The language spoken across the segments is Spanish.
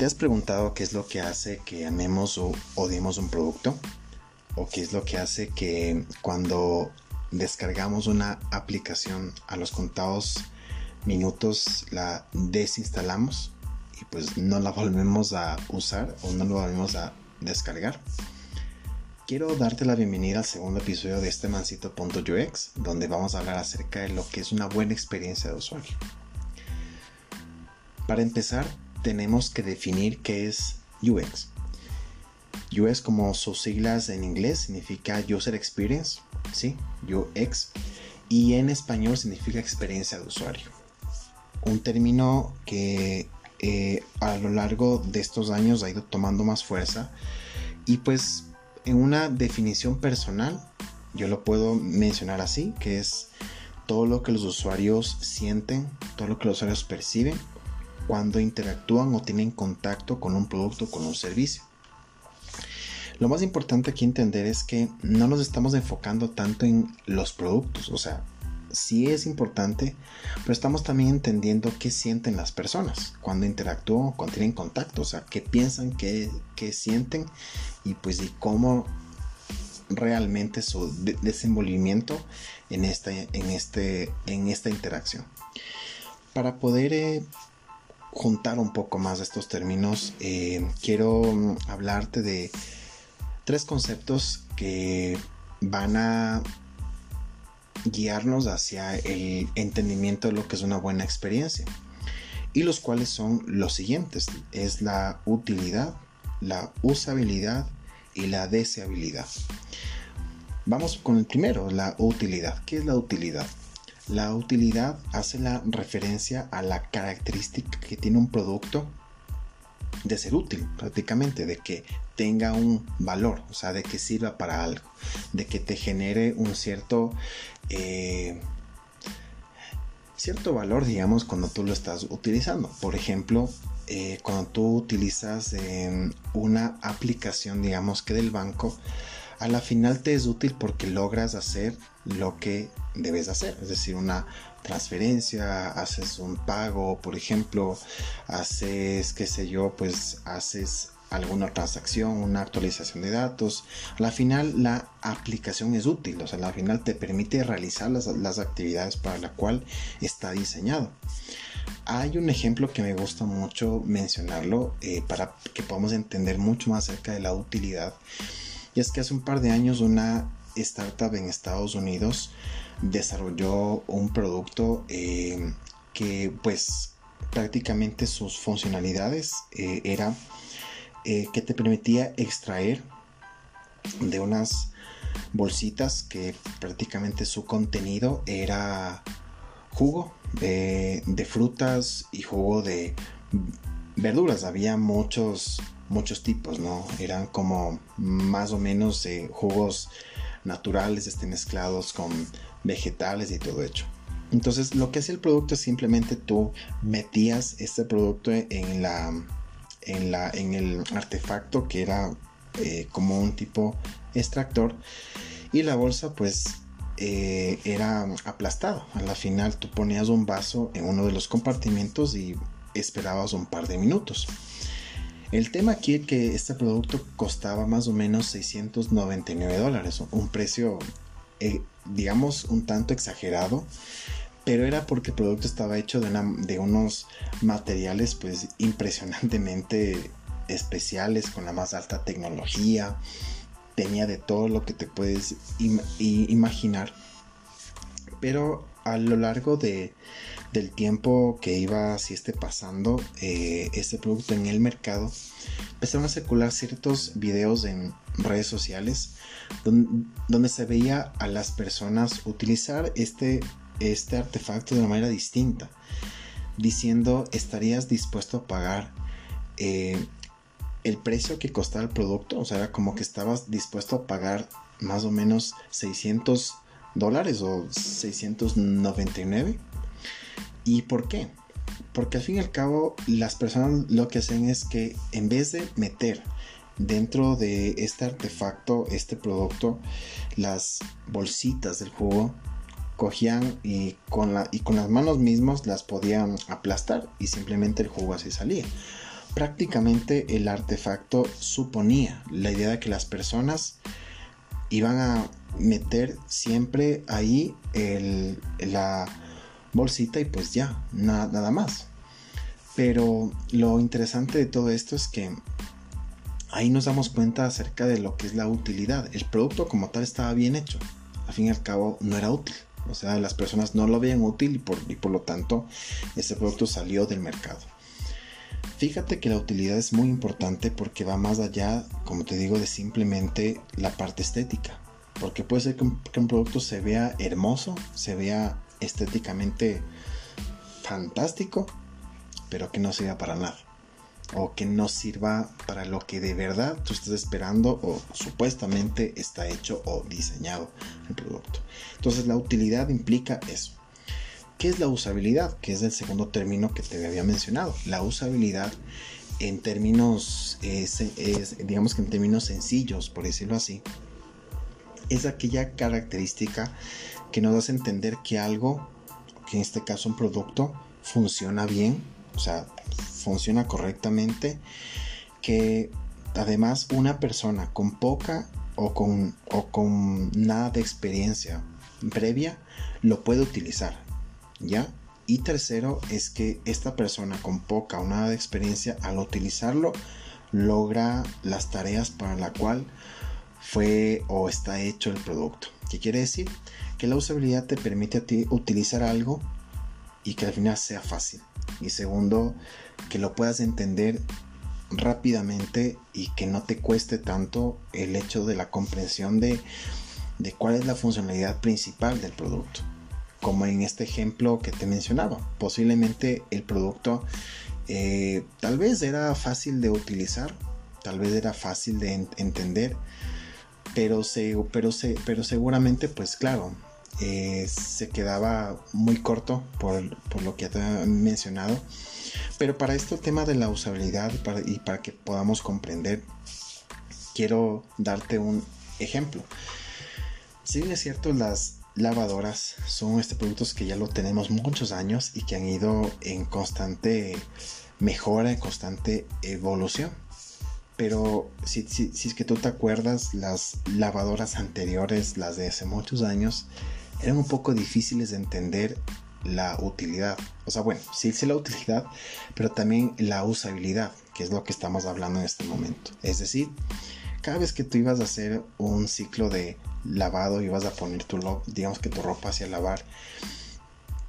¿Te has preguntado qué es lo que hace que amemos o odiemos un producto? ¿O qué es lo que hace que cuando descargamos una aplicación a los contados minutos la desinstalamos y pues no la volvemos a usar o no la volvemos a descargar? Quiero darte la bienvenida al segundo episodio de este mancito.ux, donde vamos a hablar acerca de lo que es una buena experiencia de usuario. Para empezar, tenemos que definir qué es UX. UX como sus siglas en inglés significa User Experience, ¿sí? UX. Y en español significa experiencia de usuario. Un término que eh, a lo largo de estos años ha ido tomando más fuerza. Y pues en una definición personal, yo lo puedo mencionar así, que es todo lo que los usuarios sienten, todo lo que los usuarios perciben cuando interactúan o tienen contacto con un producto o con un servicio. Lo más importante aquí entender es que no nos estamos enfocando tanto en los productos, o sea, sí es importante, pero estamos también entendiendo qué sienten las personas cuando interactúan, cuando tienen contacto, o sea, qué piensan, qué, sienten y pues y cómo realmente su desenvolvimiento en esta, en, este, en esta interacción. Para poder eh, juntar un poco más estos términos, eh, quiero mm, hablarte de tres conceptos que van a guiarnos hacia el entendimiento de lo que es una buena experiencia y los cuales son los siguientes. Es la utilidad la usabilidad y la deseabilidad. Vamos con el primero la utilidad. ¿qué es la utilidad? La utilidad hace la referencia a la característica que tiene un producto de ser útil prácticamente, de que tenga un valor, o sea, de que sirva para algo, de que te genere un cierto, eh, cierto valor, digamos, cuando tú lo estás utilizando. Por ejemplo, eh, cuando tú utilizas una aplicación, digamos que del banco, a la final te es útil porque logras hacer lo que debes hacer, es decir, una transferencia, haces un pago, por ejemplo, haces, qué sé yo, pues haces alguna transacción, una actualización de datos. A la final la aplicación es útil, o sea, a la final te permite realizar las, actividades para la cual está diseñado. Hay un ejemplo que me gusta mucho mencionarlo eh, para que podamos entender mucho más acerca de la utilidad. Y es que hace un par de años una startup en Estados Unidos desarrolló un producto eh, que pues prácticamente sus funcionalidades eh, era eh, que te permitía extraer de unas bolsitas que prácticamente su contenido era jugo de, de frutas y jugo de verduras. Había muchos muchos tipos no eran como más o menos jugos naturales este, mezclados con vegetales y todo hecho. Entonces lo que hacía el producto es simplemente tú metías este producto en la en la en el artefacto que era eh, como un tipo extractor y la bolsa pues eh, era aplastado. A la final tú ponías un vaso en uno de los compartimentos y esperabas un par de minutos. El tema aquí es que este producto costaba más o menos 699 dólares, un precio, eh, digamos, un tanto exagerado, pero era porque el producto estaba hecho de, de unos materiales pues impresionantemente especiales, con la más alta tecnología, tenía de todo lo que te puedes imaginar, pero a lo largo de, del tiempo que iba así este pasando eh, este producto en el mercado, empezaron a circular ciertos videos en redes sociales donde, se veía a las personas utilizar este, este artefacto de una manera distinta, diciendo estarías dispuesto a pagar eh, el precio que costaba el producto, o sea, era como que estabas dispuesto a pagar más o menos 600 dólares o 699. ¿Y por qué? Porque al fin y al cabo las personas lo que hacen es que en vez de meter dentro de este artefacto, este producto, las bolsitas del jugo, cogían y con, la, y con las manos mismas las podían aplastar y simplemente el jugo así salía. prácticamente el artefacto suponía la idea de que las personas iban a meter siempre ahí la bolsita y pues ya, nada más. Pero lo interesante de todo esto es que ahí nos damos cuenta acerca de lo que es la utilidad. El producto como tal estaba bien hecho. Al fin y al cabo no era útil. O sea, las personas no lo veían útil y por, y por lo tanto ese producto salió del mercado. Fíjate que la utilidad es muy importante porque va más allá, como te digo, de simplemente la parte estética. Porque puede ser que un, producto se vea hermoso, se vea estéticamente fantástico, pero que no sirva para nada. O que no sirva para lo que de verdad tú estás esperando o supuestamente está hecho o diseñado el producto. Entonces la utilidad implica eso. ¿Qué es la usabilidad? Que es el segundo término que te había mencionado. La usabilidad en términos, digamos que en términos sencillos, por decirlo así, es aquella característica que nos hace entender que algo, que en este caso un producto, funciona bien, o sea, funciona correctamente, que además una persona con poca o con, o con nada de experiencia previa lo puede utilizar. ¿ya? Y tercero es que esta persona con poca o nada de experiencia al utilizarlo logra las tareas para la cual fue o está hecho el producto. ¿Qué quiere decir? Que la usabilidad te permite a ti utilizar algo y que al final sea fácil. Y segundo, que lo puedas entender rápidamente y que no te cueste tanto el hecho de la comprensión de, de cuál es la funcionalidad principal del producto como en este ejemplo que te mencionaba. Posiblemente el producto eh, tal vez era fácil de utilizar, tal vez era fácil de entender, pero, se, pero, se, pero seguramente pues claro, eh, se quedaba muy corto por, lo que mencionado. Pero para este tema de la usabilidad y para que podamos comprender, quiero darte un ejemplo. Si bien es cierto, las, lavadoras son este productos que ya lo tenemos muchos años y que han ido en constante mejora, en constante evolución. Pero si, es que tú te acuerdas, las lavadoras anteriores, las de hace muchos años, eran un poco difíciles de entender la utilidad. O sea, bueno, sí, sí la utilidad, pero también la usabilidad, que es lo que estamos hablando en este momento. Es decir, cada vez que tú ibas a hacer un ciclo de lavado y vas a poner tu, digamos que tu ropa hacia lavar,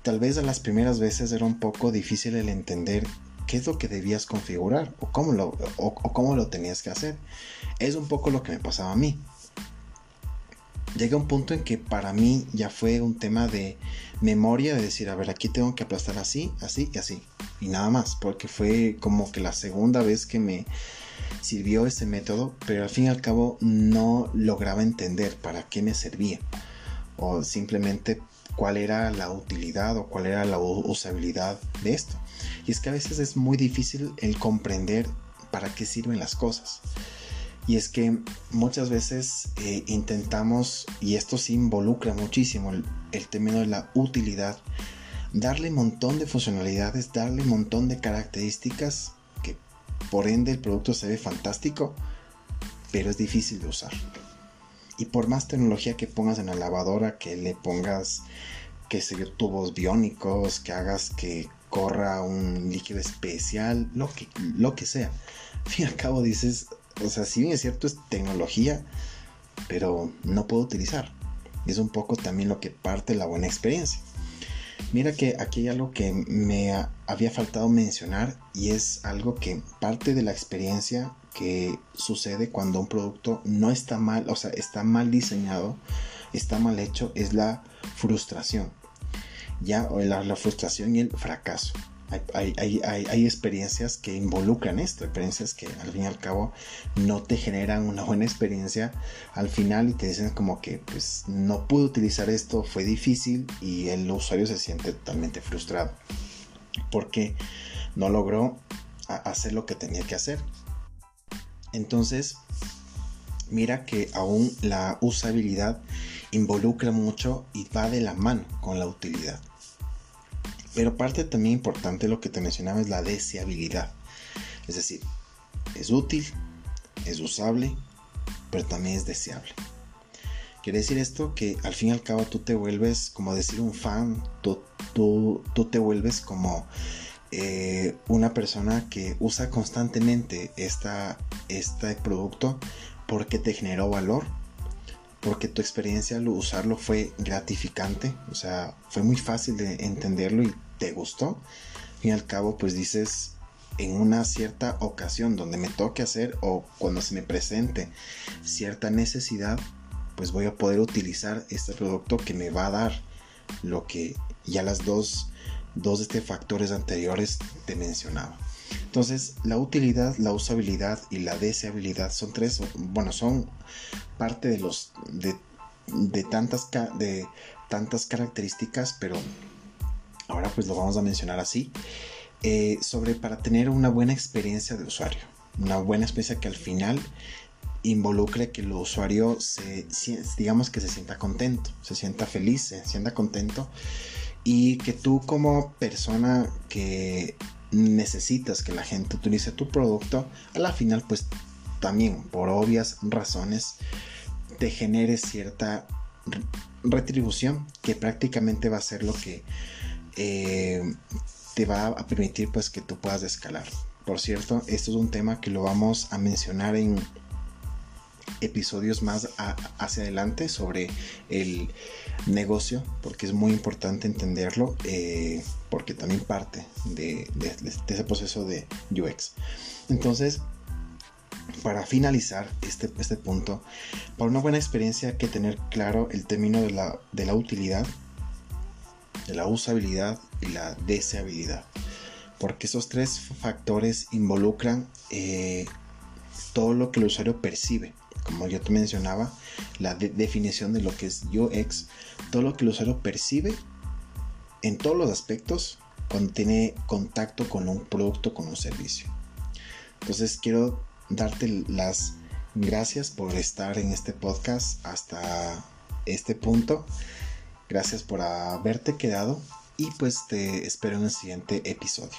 tal vez a las primeras veces era un poco difícil el entender qué es lo que debías configurar o cómo lo, o, cómo lo tenías que hacer. Es un poco lo que me pasaba a mí. Llega un punto en que para mí ya fue un tema de memoria, de decir, a ver, aquí tengo que aplastar así, así y así. Y nada más, porque fue como que la segunda vez que me sirvió ese método, pero al fin y al cabo no lograba entender para qué me servía o simplemente cuál era la utilidad o cuál era la usabilidad de esto. Es que a veces es muy difícil el comprender para qué sirven las cosas. Y es que muchas veces eh, intentamos, y esto sí involucra muchísimo el, el término de la utilidad, darle un montón de funcionalidades, darle un montón de características por ende el producto se ve fantástico, pero es difícil de usar. Y por más tecnología que pongas en la lavadora, que le pongas, que se tubos biónicos, que hagas que corra un líquido especial, lo que, lo que sea. Al fin y al cabo dices, o sea, si bien es cierto es tecnología, pero no puedo utilizar. Es un poco también lo que parte la buena experiencia. Mira que aquí hay algo que me había faltado mencionar y es algo que parte de la experiencia que sucede cuando un producto no está mal, o sea, está mal diseñado, está mal hecho, es la frustración. Ya, la, frustración y el fracaso hay, experiencias que involucran esto, experiencias que al fin y al cabo no te generan una buena experiencia al final y te dicen como que pues no pude utilizar esto, fue difícil y el usuario se siente totalmente frustrado porque no logró hacer lo que tenía que hacer. Entonces, mira que aún la usabilidad involucra mucho y va de la mano con la utilidad. Pero parte también importante lo que te mencionaba es la deseabilidad. Es decir, es útil, es usable, pero también es deseable. Quiere decir esto que al fin y al cabo tú te vuelves, como decir un fan, tú, tú, te vuelves como eh, una persona que usa constantemente esta, este producto porque te generó valor, porque tu experiencia al usarlo fue gratificante, o sea, fue muy fácil de entenderlo y te gustó. Y al cabo, pues dices, en una cierta ocasión donde me toque hacer o cuando se me presente cierta necesidad, pues voy a poder utilizar este producto que me va a dar lo que ya las dos, dos de este factores anteriores te mencionaba. Entonces, la utilidad, la usabilidad y la deseabilidad son tres, bueno, son parte de los de, de tantas de tantas características, pero ahora pues lo vamos a mencionar así. Eh, sobre para tener una buena experiencia de usuario. Una buena experiencia que al final involucre que el usuario se, digamos que se sienta contento, se sienta feliz, se sienta contento y que tú como persona que necesitas que la gente utilice tu producto, a la final pues también por obvias razones te genere cierta retribución que prácticamente va a ser lo que eh, te va a permitir pues que tú puedas escalar. Por cierto, esto es un tema que lo vamos a mencionar en episodios más hacia adelante sobre el negocio porque es muy importante entenderlo eh, porque también parte de, ese proceso de UX entonces para finalizar este, este punto para una buena experiencia hay que tener claro el término de la, de la utilidad de la usabilidad y la deseabilidad. Porque esos tres factores involucran eh, todo lo que el usuario percibe. Como yo te mencionaba, la definición de lo que es UX, todo lo que el usuario percibe en todos los aspectos cuando tiene contacto con un producto, con un servicio. Entonces quiero darte las gracias por estar en este podcast hasta este punto. Gracias por haberte quedado y pues te espero en el siguiente episodio.